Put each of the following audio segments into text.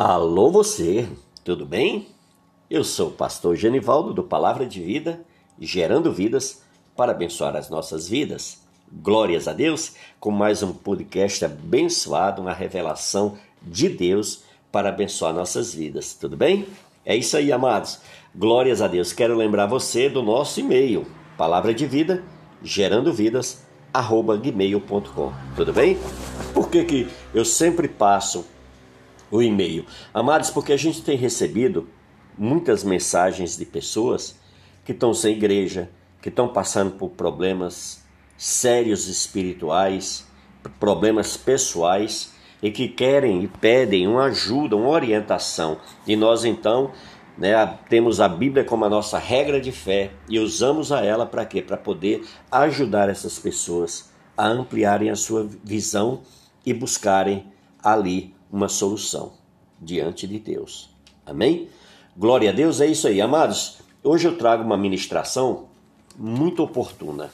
Alô você, tudo bem? Eu sou o pastor Genivaldo do Palavra de Vida, gerando vidas para abençoar as nossas vidas. Glórias a Deus, com mais um podcast abençoado na revelação de Deus para abençoar nossas vidas. Tudo bem? É isso aí, amados. Glórias a Deus. Quero lembrar você do nosso e-mail, Palavra de Vida, gerando vidas, arroba gmail.com. Tudo bem? Por que, que eu sempre passo o e-mail. Amados, porque a gente tem recebido muitas mensagens de pessoas que estão sem igreja, que estão passando por problemas sérios espirituais, problemas pessoais e que querem e pedem uma ajuda, uma orientação. E nós então né, temos a Bíblia como a nossa regra de fé e usamos a ela para quê? Para poder ajudar essas pessoas a ampliarem a sua visão e buscarem ali uma solução diante de Deus. Amém? Glória a Deus, é isso aí. Amados, hoje eu trago uma ministração muito oportuna,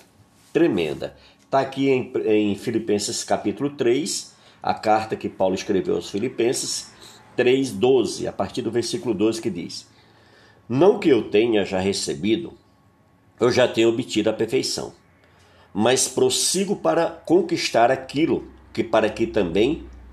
tremenda. Está aqui em, em Filipenses capítulo 3, a carta que Paulo escreveu aos Filipenses 3,12, a partir do versículo 12 que diz: Não que eu tenha já recebido, eu já tenho obtido a perfeição, mas prossigo para conquistar aquilo que para que também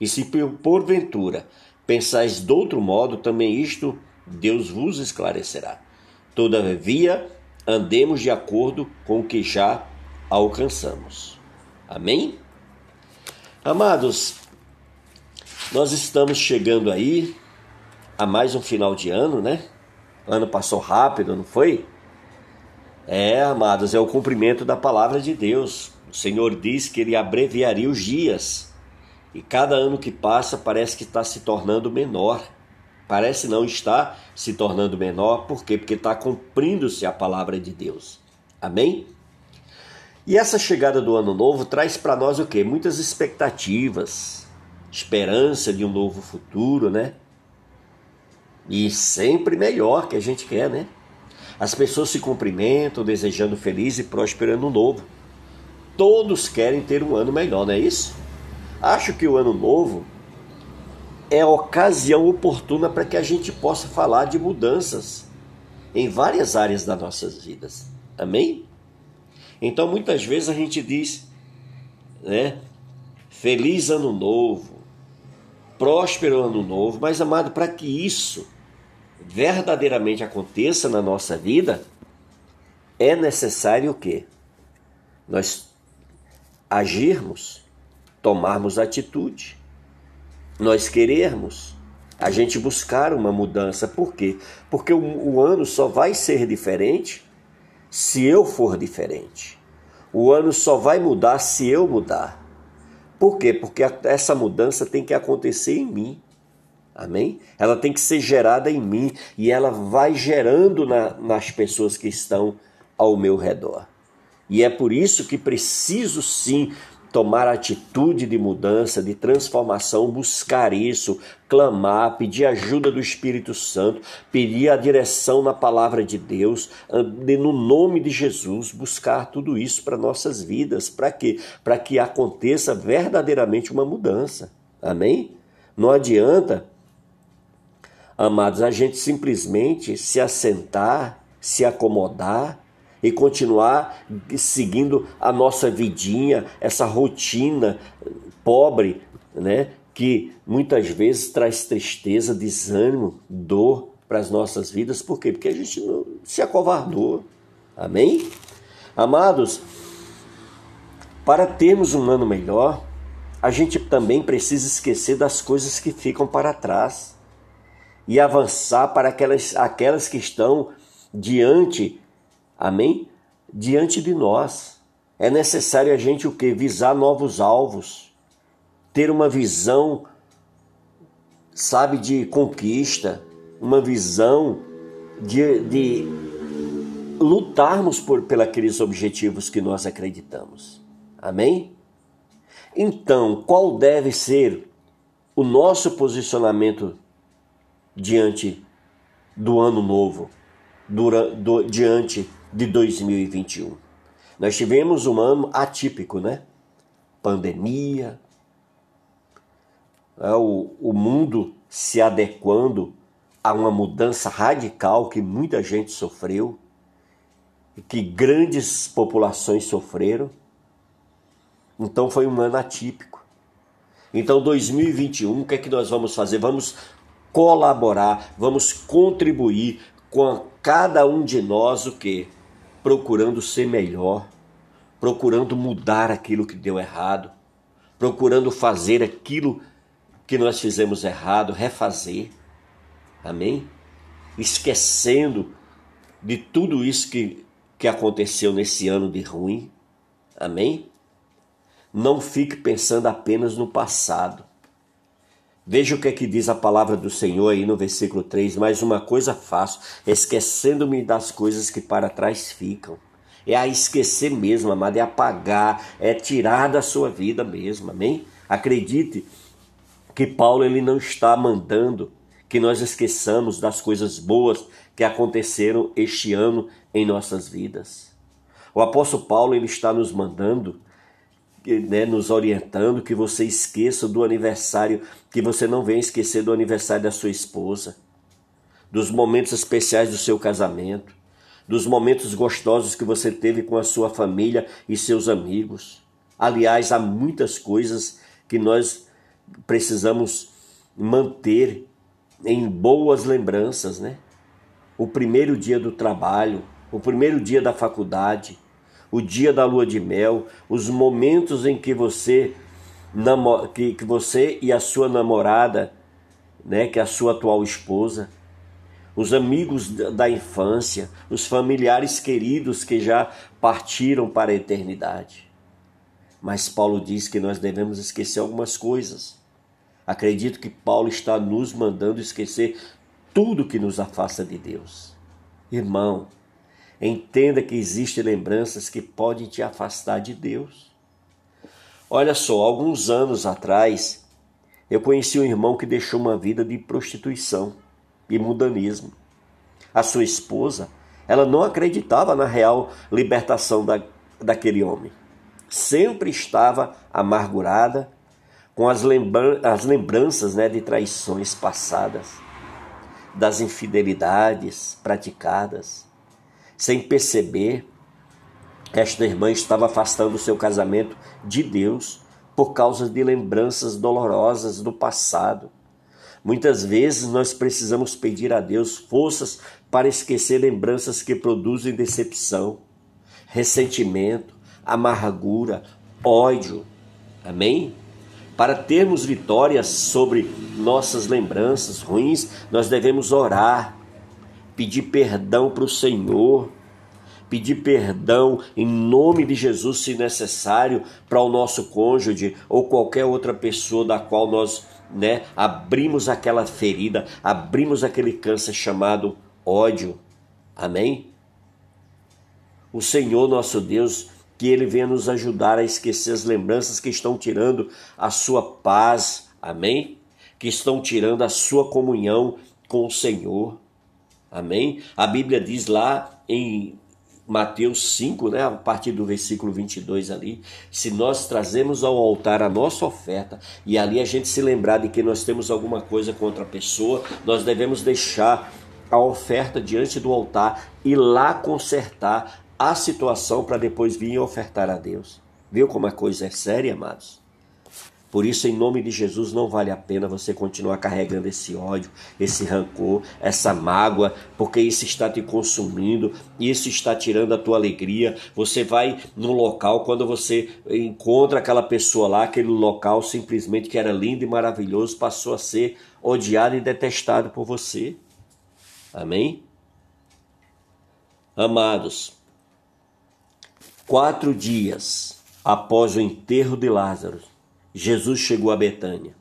e se porventura pensais de outro modo, também isto Deus vos esclarecerá. Todavia, andemos de acordo com o que já alcançamos. Amém? Amados, nós estamos chegando aí a mais um final de ano, né? O ano passou rápido, não foi? É, amados, é o cumprimento da palavra de Deus. O Senhor diz que ele abreviaria os dias. E cada ano que passa parece que está se tornando menor. Parece não estar se tornando menor, por quê? Porque está cumprindo-se a palavra de Deus. Amém? E essa chegada do ano novo traz para nós o quê? Muitas expectativas, esperança de um novo futuro, né? E sempre melhor que a gente quer, né? As pessoas se cumprimentam, desejando feliz e próspero ano novo. Todos querem ter um ano melhor, não é isso? Acho que o ano novo é a ocasião oportuna para que a gente possa falar de mudanças em várias áreas das nossas vidas. Amém? Então muitas vezes a gente diz, né? Feliz ano novo, próspero ano novo, mas amado, para que isso verdadeiramente aconteça na nossa vida, é necessário o quê? Nós agirmos tomarmos atitude, nós querermos, a gente buscar uma mudança. Por quê? Porque o, o ano só vai ser diferente se eu for diferente. O ano só vai mudar se eu mudar. Por quê? Porque essa mudança tem que acontecer em mim. Amém? Ela tem que ser gerada em mim e ela vai gerando na, nas pessoas que estão ao meu redor. E é por isso que preciso sim tomar atitude de mudança, de transformação, buscar isso, clamar, pedir ajuda do Espírito Santo, pedir a direção na palavra de Deus, no nome de Jesus, buscar tudo isso para nossas vidas. Para quê? Para que aconteça verdadeiramente uma mudança. Amém? Não adianta, amados, a gente simplesmente se assentar, se acomodar e continuar seguindo a nossa vidinha, essa rotina pobre, né? Que muitas vezes traz tristeza, desânimo, dor para as nossas vidas. Por quê? Porque a gente não se acovardou. Amém? Amados, para termos um ano melhor, a gente também precisa esquecer das coisas que ficam para trás e avançar para aquelas, aquelas que estão diante Amém? Diante de nós. É necessário a gente o que? Visar novos alvos. Ter uma visão, sabe, de conquista. uma visão de, de lutarmos por pelos objetivos que nós acreditamos. Amém? Então, qual deve ser o nosso posicionamento diante do ano novo, do, diante de 2021? Nós tivemos um ano atípico, né? Pandemia, é, o, o mundo se adequando a uma mudança radical que muita gente sofreu, que grandes populações sofreram. Então foi um ano atípico. Então 2021, o que é que nós vamos fazer? Vamos colaborar, vamos contribuir com cada um de nós o que? Procurando ser melhor, procurando mudar aquilo que deu errado, procurando fazer aquilo que nós fizemos errado, refazer. Amém? Esquecendo de tudo isso que, que aconteceu nesse ano de ruim. Amém? Não fique pensando apenas no passado. Veja o que é que diz a palavra do Senhor aí no versículo 3. Mais uma coisa faço, esquecendo-me das coisas que para trás ficam. É a esquecer mesmo, amado, é apagar, é tirar da sua vida mesmo, amém? Acredite que Paulo ele não está mandando que nós esqueçamos das coisas boas que aconteceram este ano em nossas vidas. O apóstolo Paulo ele está nos mandando, né, nos orientando que você esqueça do aniversário, que você não venha esquecer do aniversário da sua esposa, dos momentos especiais do seu casamento, dos momentos gostosos que você teve com a sua família e seus amigos. Aliás, há muitas coisas que nós precisamos manter em boas lembranças, né? O primeiro dia do trabalho, o primeiro dia da faculdade, o dia da lua de mel, os momentos em que você que, que você e a sua namorada, né, que é a sua atual esposa, os amigos da infância, os familiares queridos que já partiram para a eternidade. Mas Paulo diz que nós devemos esquecer algumas coisas. Acredito que Paulo está nos mandando esquecer tudo que nos afasta de Deus. Irmão, entenda que existem lembranças que podem te afastar de Deus. Olha só, alguns anos atrás, eu conheci um irmão que deixou uma vida de prostituição e mundanismo. A sua esposa, ela não acreditava na real libertação da, daquele homem. Sempre estava amargurada com as, lembra as lembranças né, de traições passadas, das infidelidades praticadas, sem perceber, esta irmã estava afastando seu casamento de Deus por causa de lembranças dolorosas do passado. Muitas vezes nós precisamos pedir a Deus forças para esquecer lembranças que produzem decepção, ressentimento, amargura, ódio. Amém? Para termos vitórias sobre nossas lembranças ruins, nós devemos orar, pedir perdão para o Senhor, pedir perdão em nome de Jesus, se necessário, para o nosso cônjuge ou qualquer outra pessoa da qual nós né, abrimos aquela ferida, abrimos aquele câncer chamado ódio. Amém? O Senhor nosso Deus que Ele venha nos ajudar a esquecer as lembranças que estão tirando a sua paz, amém? Que estão tirando a sua comunhão com o Senhor, amém? A Bíblia diz lá em Mateus 5, né, a partir do versículo 22 ali, se nós trazemos ao altar a nossa oferta e ali a gente se lembrar de que nós temos alguma coisa contra a pessoa, nós devemos deixar a oferta diante do altar e lá consertar a situação para depois vir ofertar a Deus. Viu como a coisa é séria, amados? Por isso, em nome de Jesus, não vale a pena você continuar carregando esse ódio, esse rancor, essa mágoa, porque isso está te consumindo, isso está tirando a tua alegria. Você vai no local, quando você encontra aquela pessoa lá, aquele local simplesmente que era lindo e maravilhoso, passou a ser odiado e detestado por você. Amém? Amados, Quatro dias após o enterro de Lázaro, Jesus chegou a Betânia.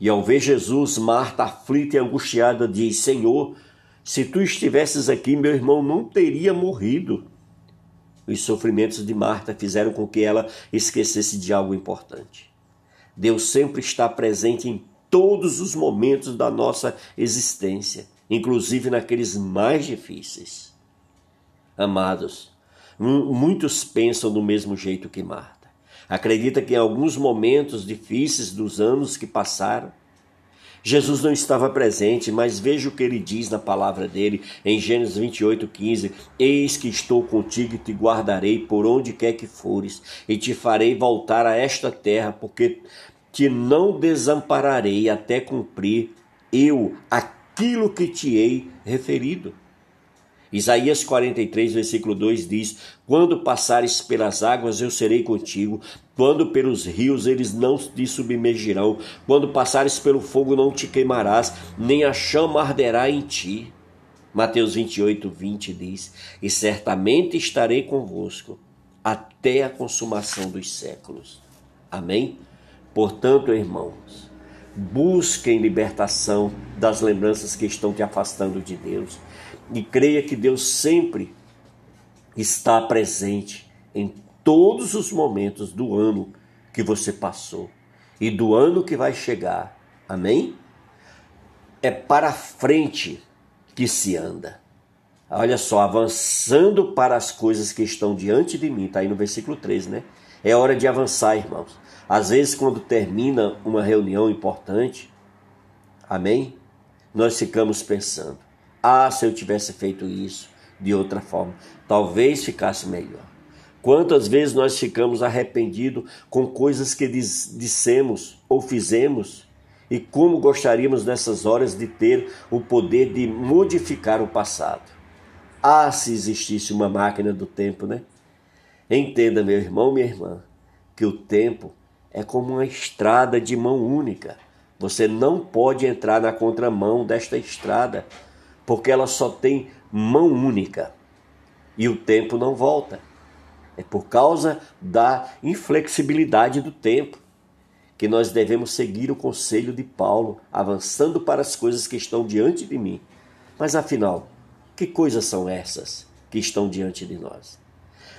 E ao ver Jesus, Marta, aflita e angustiada, diz: Senhor, se tu estivesses aqui, meu irmão não teria morrido. Os sofrimentos de Marta fizeram com que ela esquecesse de algo importante. Deus sempre está presente em todos os momentos da nossa existência, inclusive naqueles mais difíceis. Amados, muitos pensam do mesmo jeito que Marta. Acredita que em alguns momentos difíceis dos anos que passaram, Jesus não estava presente, mas veja o que ele diz na palavra dele em Gênesis 28, 15: Eis que estou contigo e te guardarei por onde quer que fores, e te farei voltar a esta terra, porque te não desampararei até cumprir eu aquilo que te hei referido. Isaías 43, versículo 2 diz: Quando passares pelas águas, eu serei contigo. Quando pelos rios, eles não te submergirão. Quando passares pelo fogo, não te queimarás, nem a chama arderá em ti. Mateus 28, 20 diz: E certamente estarei convosco até a consumação dos séculos. Amém? Portanto, irmãos, busquem libertação das lembranças que estão te afastando de Deus e creia que Deus sempre está presente em todos os momentos do ano que você passou e do ano que vai chegar. Amém? É para frente que se anda. Olha só, avançando para as coisas que estão diante de mim, está aí no versículo 13, né? É hora de avançar, irmãos. Às vezes, quando termina uma reunião importante, amém? Nós ficamos pensando: ah, se eu tivesse feito isso de outra forma, talvez ficasse melhor. Quantas vezes nós ficamos arrependidos com coisas que dissemos ou fizemos e como gostaríamos nessas horas de ter o poder de modificar o passado. Ah, se existisse uma máquina do tempo, né? Entenda, meu irmão, minha irmã, que o tempo é como uma estrada de mão única. Você não pode entrar na contramão desta estrada porque ela só tem mão única e o tempo não volta. É por causa da inflexibilidade do tempo que nós devemos seguir o conselho de Paulo, avançando para as coisas que estão diante de mim. Mas afinal, que coisas são essas que estão diante de nós?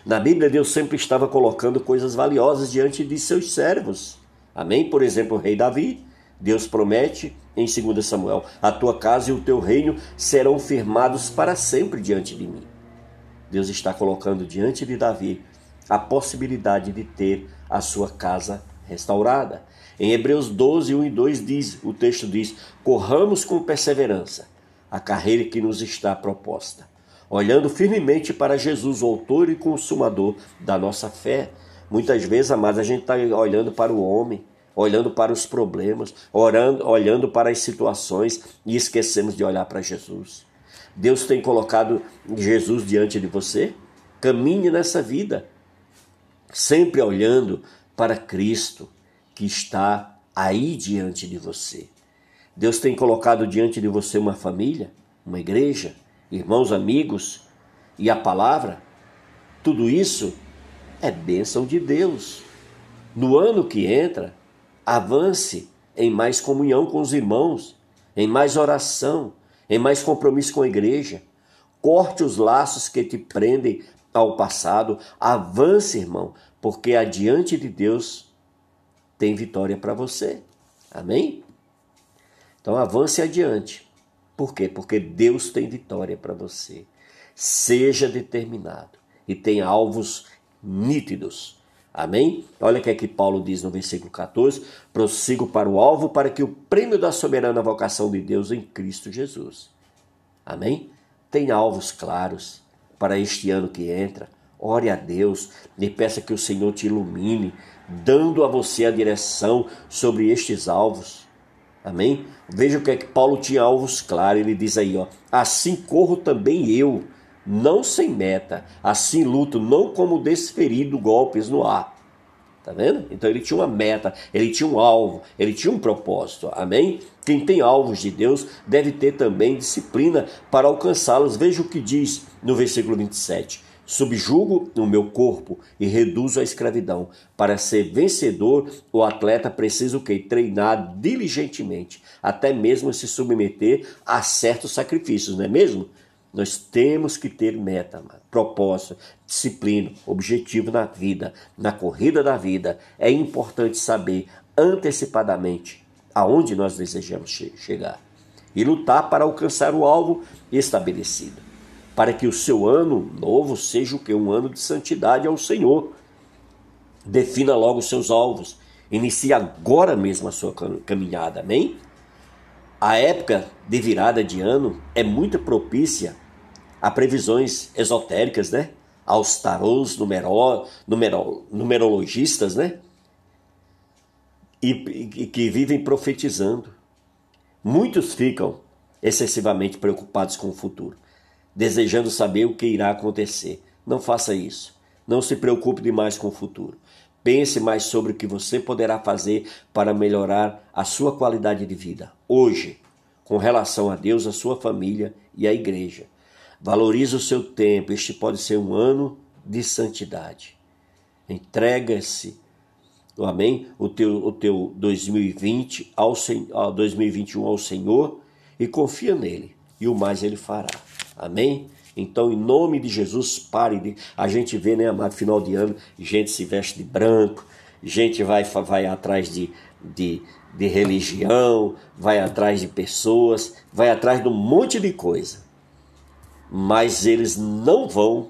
Na Bíblia, Deus sempre estava colocando coisas valiosas diante de seus servos. Amém? Por exemplo, o rei Davi, Deus promete em 2 Samuel: A tua casa e o teu reino serão firmados para sempre diante de mim. Deus está colocando diante de Davi a possibilidade de ter a sua casa restaurada. Em Hebreus 12, 1 e 2 diz, o texto diz: Corramos com perseverança a carreira que nos está proposta, olhando firmemente para Jesus, o autor e consumador da nossa fé. Muitas vezes, amados, a gente está olhando para o homem, olhando para os problemas, orando, olhando para as situações e esquecemos de olhar para Jesus. Deus tem colocado Jesus diante de você. Caminhe nessa vida, sempre olhando para Cristo que está aí diante de você. Deus tem colocado diante de você uma família, uma igreja, irmãos, amigos e a palavra. Tudo isso é bênção de Deus. No ano que entra, Avance em mais comunhão com os irmãos, em mais oração, em mais compromisso com a igreja. Corte os laços que te prendem ao passado. Avance, irmão, porque adiante de Deus tem vitória para você. Amém? Então avance adiante. Por quê? Porque Deus tem vitória para você. Seja determinado e tenha alvos nítidos Amém? Olha o que é que Paulo diz no versículo 14: prossigo para o alvo para que o prêmio da soberana vocação de Deus em Cristo Jesus. Amém? Tenha alvos claros para este ano que entra. Ore a Deus e peça que o Senhor te ilumine, dando a você a direção sobre estes alvos. Amém? Veja o que é que Paulo tinha alvos claros. Ele diz aí, ó: assim corro também eu não sem meta, assim luto, não como desferido golpes no ar. Tá vendo? Então ele tinha uma meta, ele tinha um alvo, ele tinha um propósito. Amém? Quem tem alvos de Deus deve ter também disciplina para alcançá-los. Veja o que diz no versículo 27. Subjugo o meu corpo e reduzo a escravidão. Para ser vencedor, o atleta precisa o quê? Treinar diligentemente, até mesmo se submeter a certos sacrifícios, não é mesmo? Nós temos que ter meta, propósito, disciplina, objetivo na vida, na corrida da vida. É importante saber antecipadamente aonde nós desejamos chegar e lutar para alcançar o alvo estabelecido para que o seu ano novo seja o que? Um ano de santidade ao Senhor. Defina logo os seus alvos. Inicie agora mesmo a sua caminhada, amém? A época de virada de ano é muito propícia a previsões esotéricas, né? Aos tarôs, numero, numero, numerologistas, né? E, e que vivem profetizando. Muitos ficam excessivamente preocupados com o futuro desejando saber o que irá acontecer. Não faça isso. Não se preocupe demais com o futuro. Pense mais sobre o que você poderá fazer para melhorar a sua qualidade de vida hoje, com relação a Deus, a sua família e a igreja. Valorize o seu tempo. Este pode ser um ano de santidade. Entrega-se, amém? O teu, o teu 2020 ao, 2021 ao Senhor e confia nele, e o mais ele fará. Amém? Então, em nome de Jesus, pare de. A gente vê, né, amado, final de ano, gente se veste de branco, gente vai, vai atrás de, de, de religião, vai atrás de pessoas, vai atrás de um monte de coisa. Mas eles não vão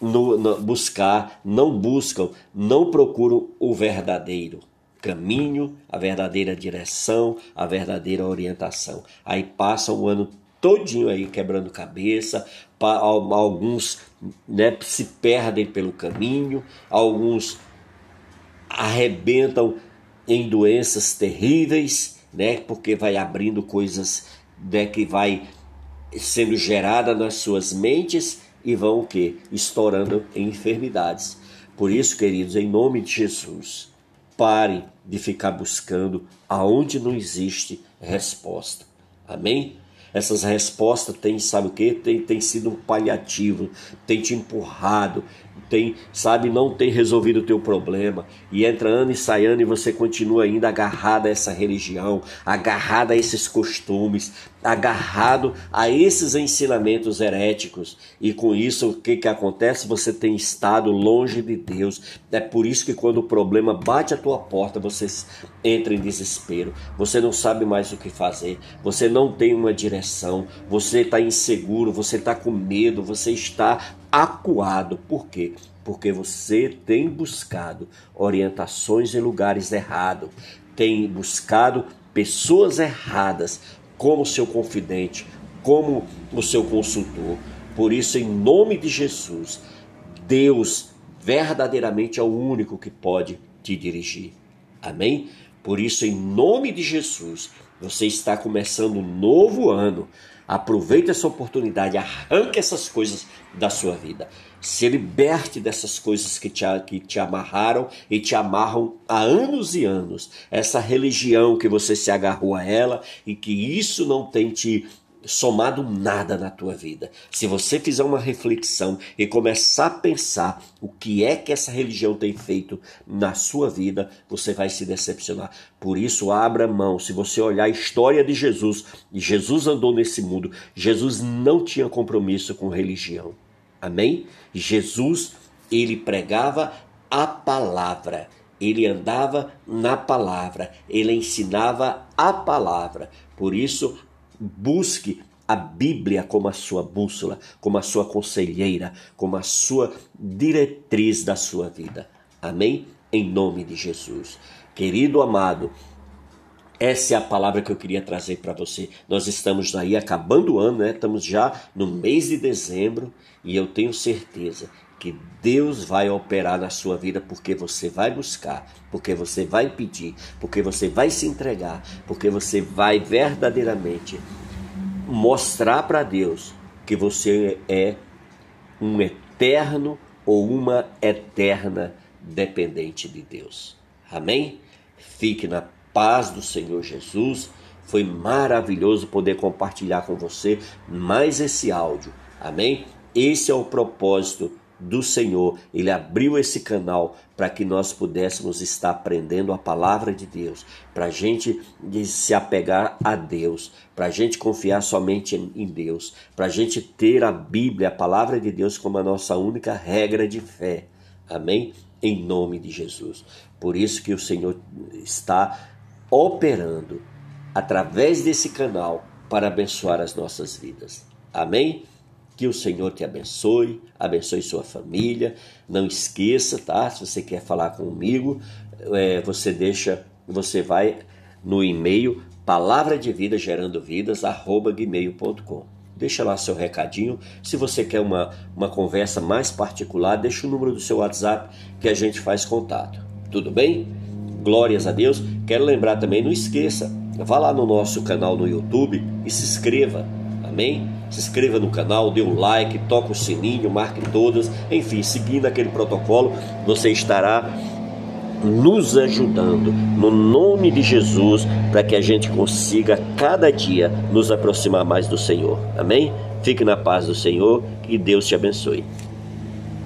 no, no, buscar, não buscam, não procuram o verdadeiro caminho, a verdadeira direção, a verdadeira orientação. Aí passa o ano todinho aí quebrando cabeça, alguns né, se perdem pelo caminho, alguns arrebentam em doenças terríveis, né, porque vai abrindo coisas né, que vai sendo gerada nas suas mentes e vão o que? Estourando em enfermidades. Por isso, queridos, em nome de Jesus, pare de ficar buscando aonde não existe resposta. Amém? essas respostas têm, sabe o que? Tem, tem sido um paliativo, tem te empurrado, tem, sabe, não tem resolvido o teu problema. E entra ano e sai ano e você continua ainda agarrado a essa religião, agarrado a esses costumes, agarrado a esses ensinamentos heréticos. E com isso, o que, que acontece? Você tem estado longe de Deus. É por isso que quando o problema bate a tua porta, você entra em desespero. Você não sabe mais o que fazer. Você não tem uma direção. Você está inseguro. Você está com medo. Você está acuado. Por quê? Porque você tem buscado orientações em lugares errados, tem buscado pessoas erradas como seu confidente, como o seu consultor. Por isso, em nome de Jesus, Deus verdadeiramente é o único que pode te dirigir. Amém? Por isso, em nome de Jesus, você está começando um novo ano. Aproveite essa oportunidade, arranque essas coisas da sua vida. Se liberte dessas coisas que te, que te amarraram e te amarram há anos e anos. Essa religião que você se agarrou a ela e que isso não tem te somado nada na tua vida. Se você fizer uma reflexão e começar a pensar o que é que essa religião tem feito na sua vida, você vai se decepcionar. Por isso, abra mão. Se você olhar a história de Jesus, Jesus andou nesse mundo, Jesus não tinha compromisso com religião. Amém? Jesus, ele pregava a palavra. Ele andava na palavra, ele ensinava a palavra. Por isso, Busque a Bíblia como a sua bússola, como a sua conselheira, como a sua diretriz da sua vida. Amém? Em nome de Jesus. Querido amado, essa é a palavra que eu queria trazer para você. Nós estamos aí acabando o ano, né? Estamos já no mês de dezembro e eu tenho certeza que Deus vai operar na sua vida porque você vai buscar, porque você vai pedir, porque você vai se entregar, porque você vai verdadeiramente mostrar para Deus que você é um eterno ou uma eterna dependente de Deus. Amém? Fique na paz do Senhor Jesus. Foi maravilhoso poder compartilhar com você mais esse áudio. Amém? Esse é o propósito do Senhor. Ele abriu esse canal para que nós pudéssemos estar aprendendo a palavra de Deus, para a gente se apegar a Deus, para a gente confiar somente em Deus, para a gente ter a Bíblia, a palavra de Deus, como a nossa única regra de fé. Amém? Em nome de Jesus. Por isso que o Senhor está operando através desse canal para abençoar as nossas vidas. Amém? Que o Senhor te abençoe, abençoe sua família. Não esqueça, tá? Se você quer falar comigo, é, você deixa, você vai no e-mail palavra de vida gerando vidas arroba gmail.com. Deixa lá seu recadinho. Se você quer uma, uma conversa mais particular, deixa o número do seu WhatsApp que a gente faz contato. Tudo bem? Glórias a Deus. Quero lembrar também, não esqueça, vá lá no nosso canal no YouTube e se inscreva. Amém? Se inscreva no canal, dê um like, toque o sininho, marque todas, enfim, seguindo aquele protocolo, você estará nos ajudando no nome de Jesus para que a gente consiga cada dia nos aproximar mais do Senhor. Amém? Fique na paz do Senhor e Deus te abençoe.